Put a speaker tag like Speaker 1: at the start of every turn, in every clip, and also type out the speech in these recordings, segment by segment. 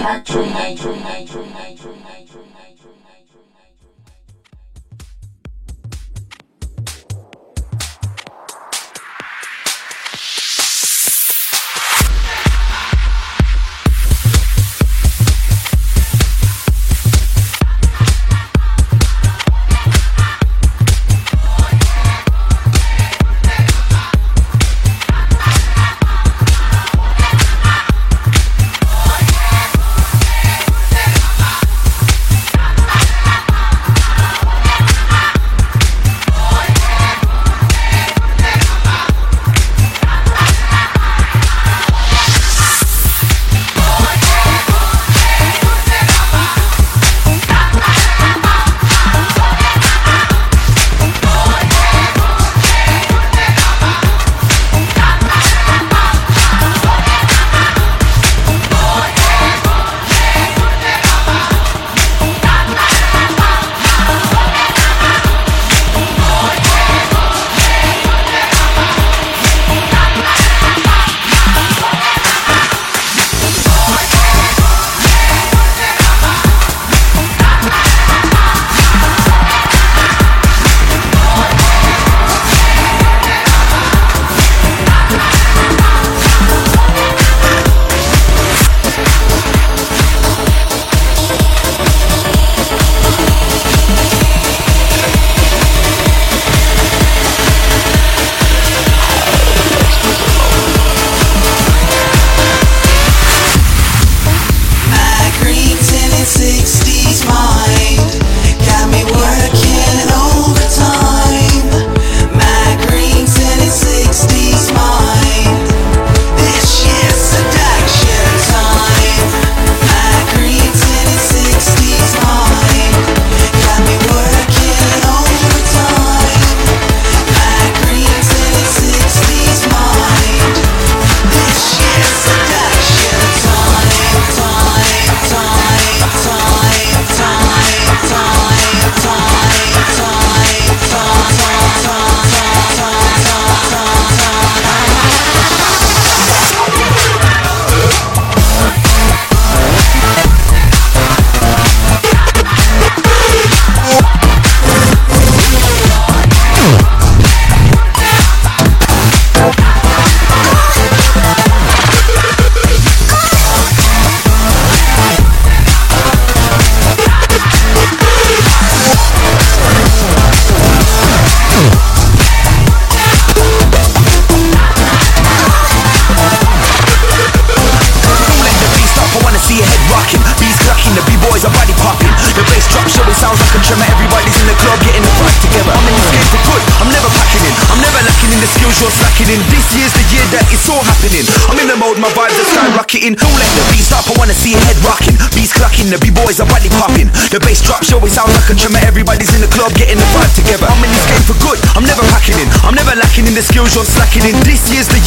Speaker 1: Hatchery, hatchery, hatchery, hatchery, hatchery, hatchery.
Speaker 2: club getting the vibe together. I'm in this game for good, I'm never packing in. I'm never lacking in the skills you're slacking in. This year's the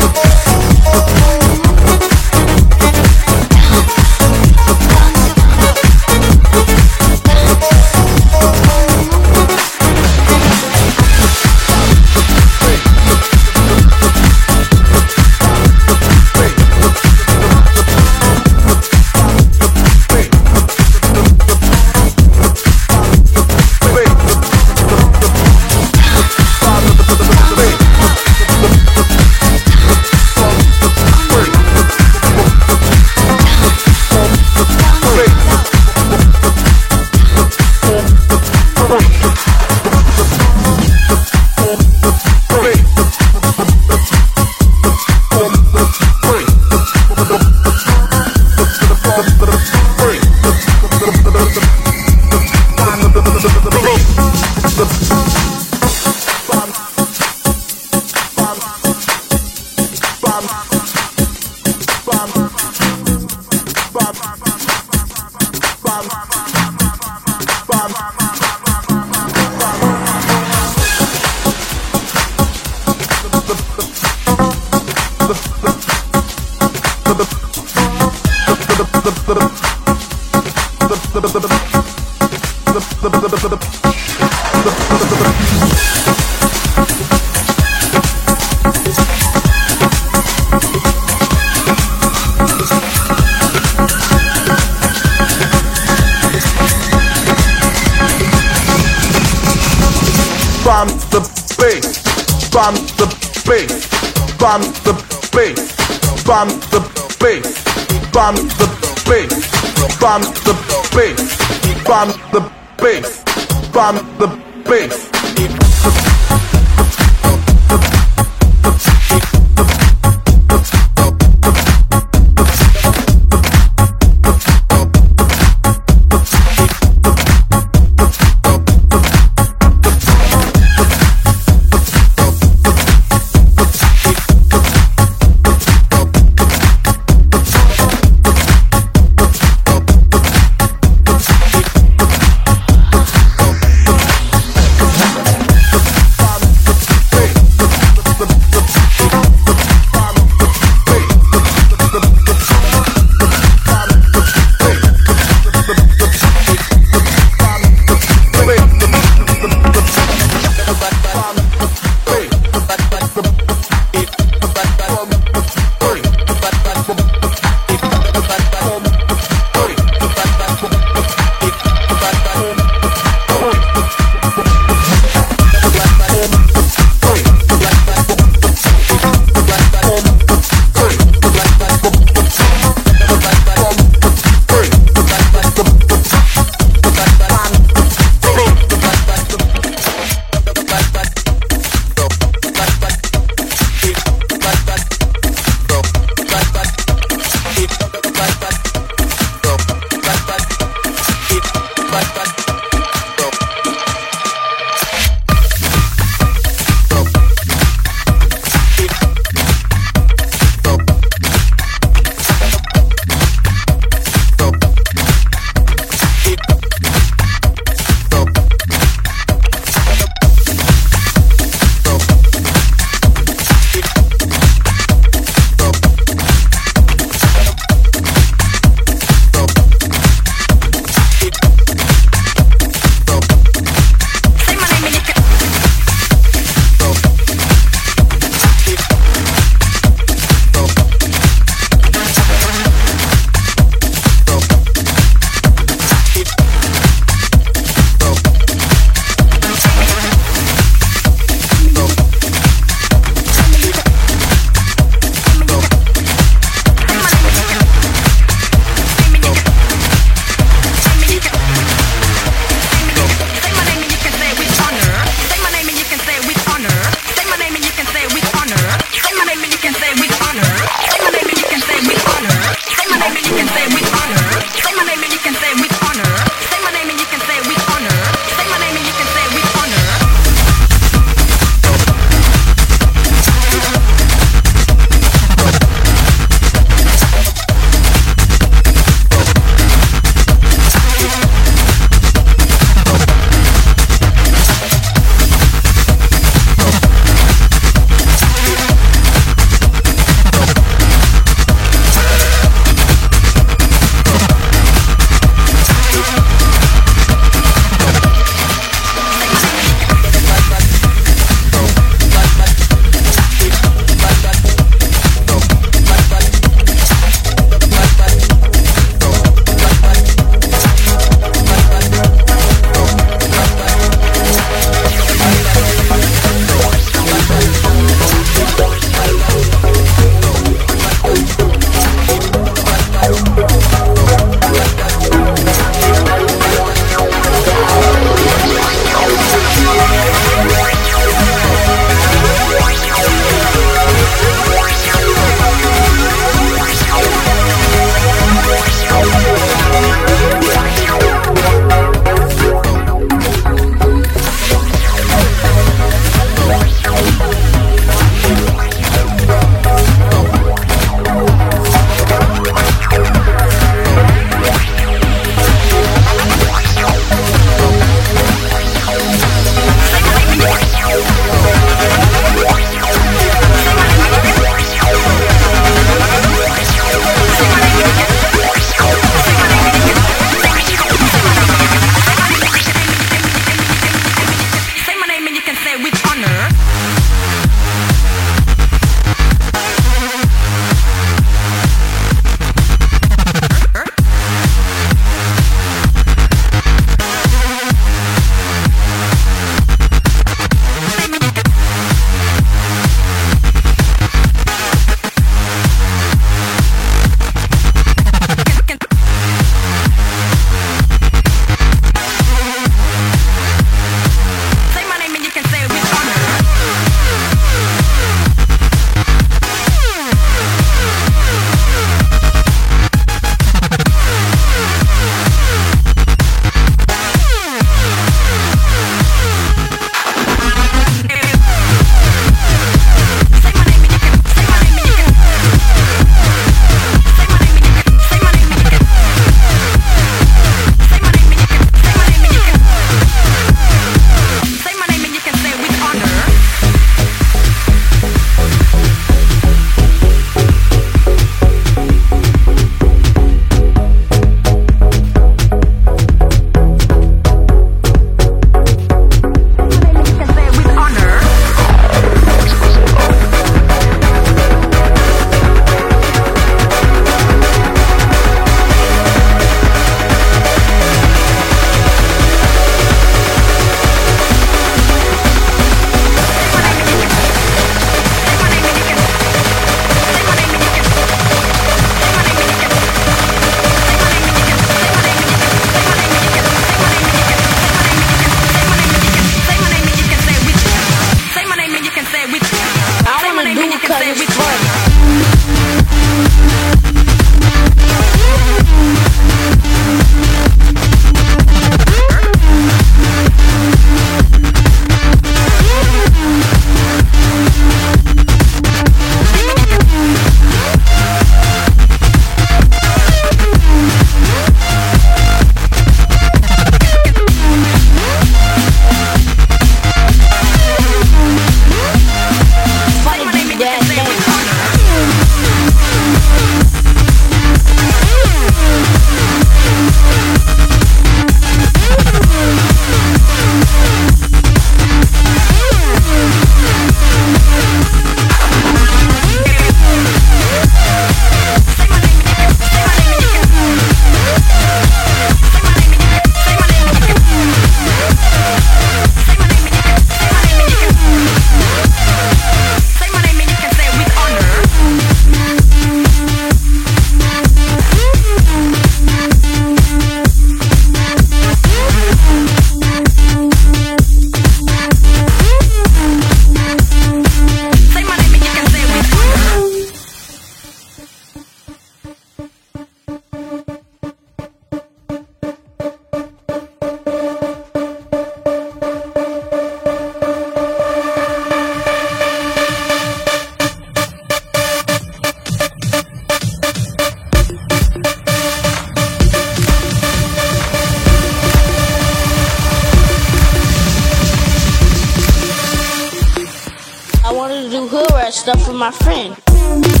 Speaker 3: stuff with my friend.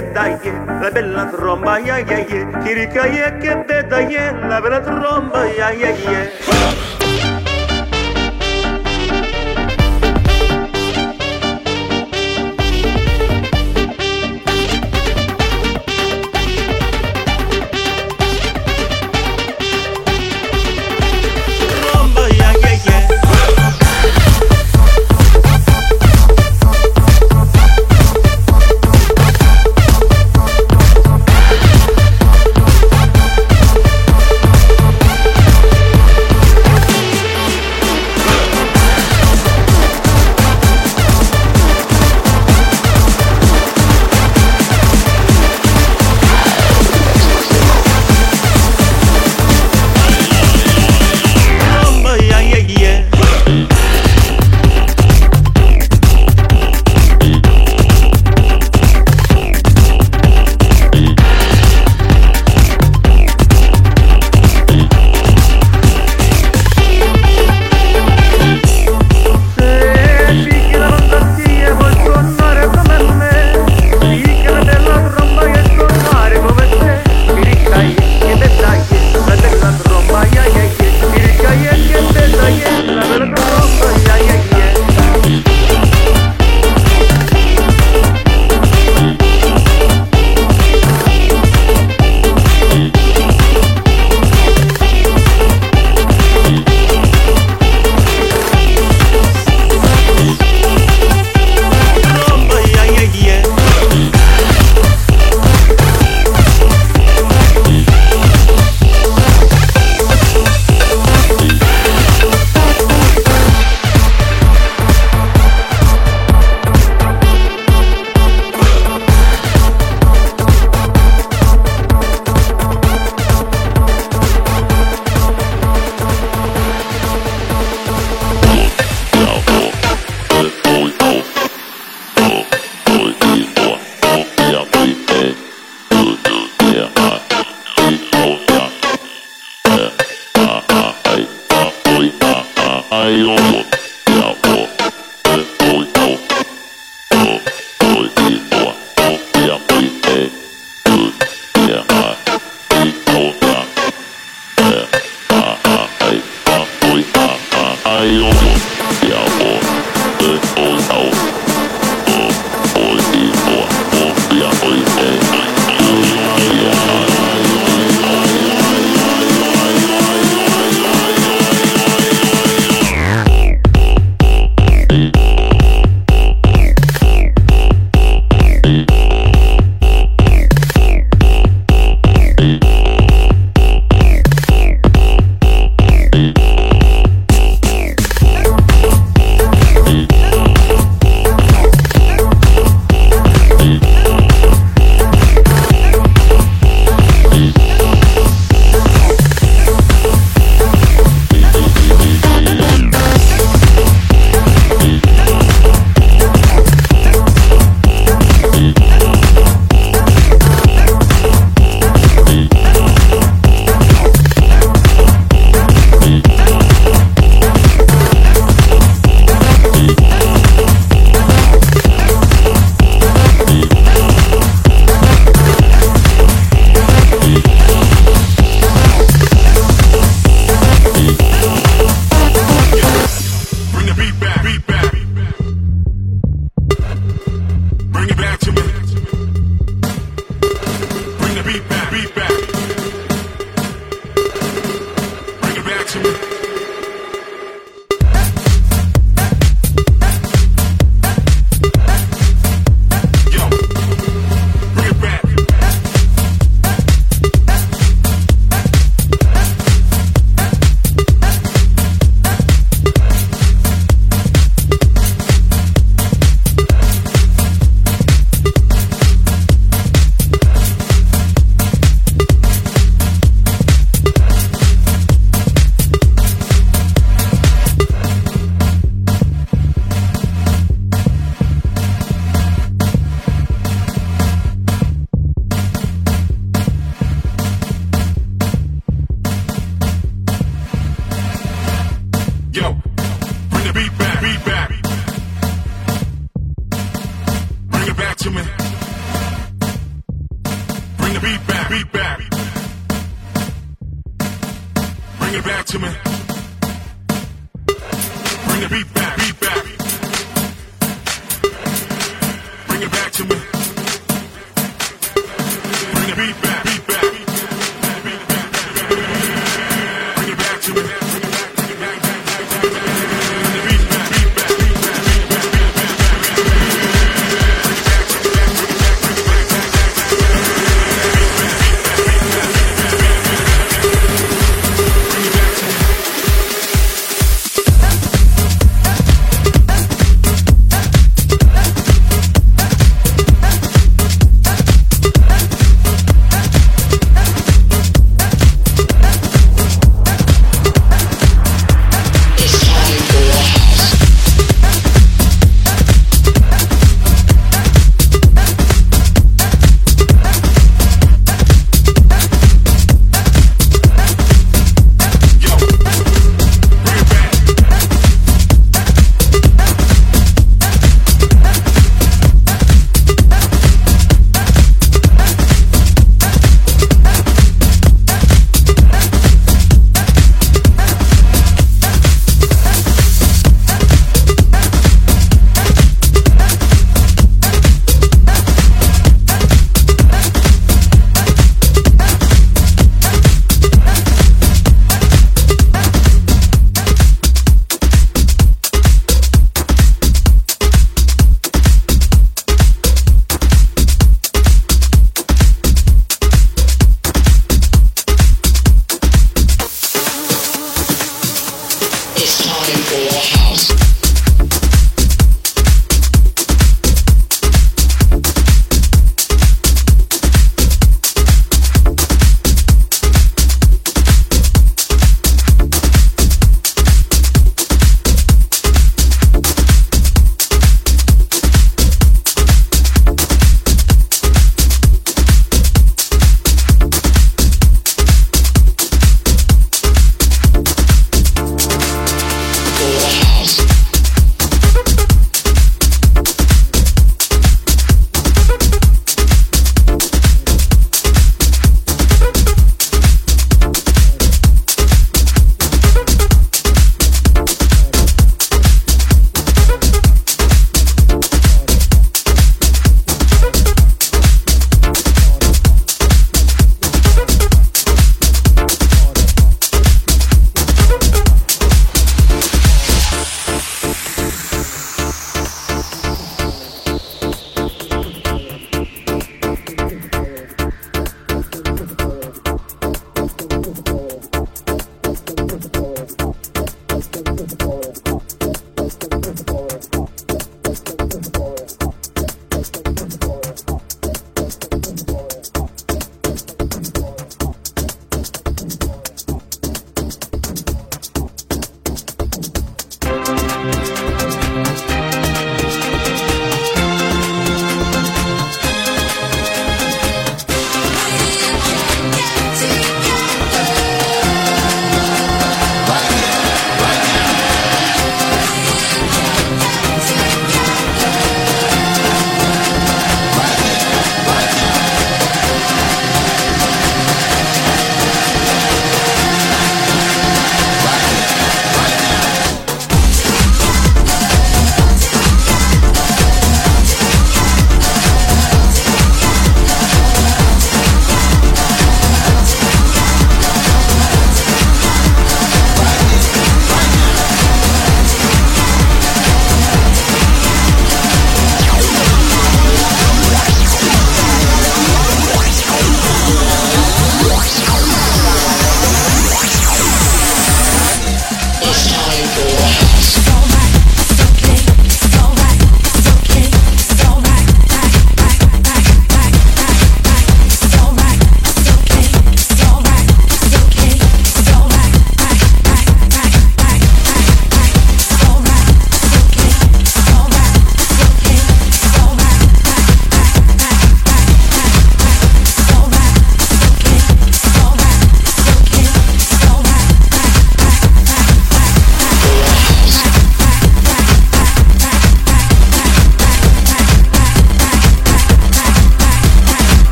Speaker 4: pedaye, la bella tromba, ya yeah, yeah, yeah. Chirica, yeah, che pedaye, la bella tromba, ya yeah, yeah, yeah. House.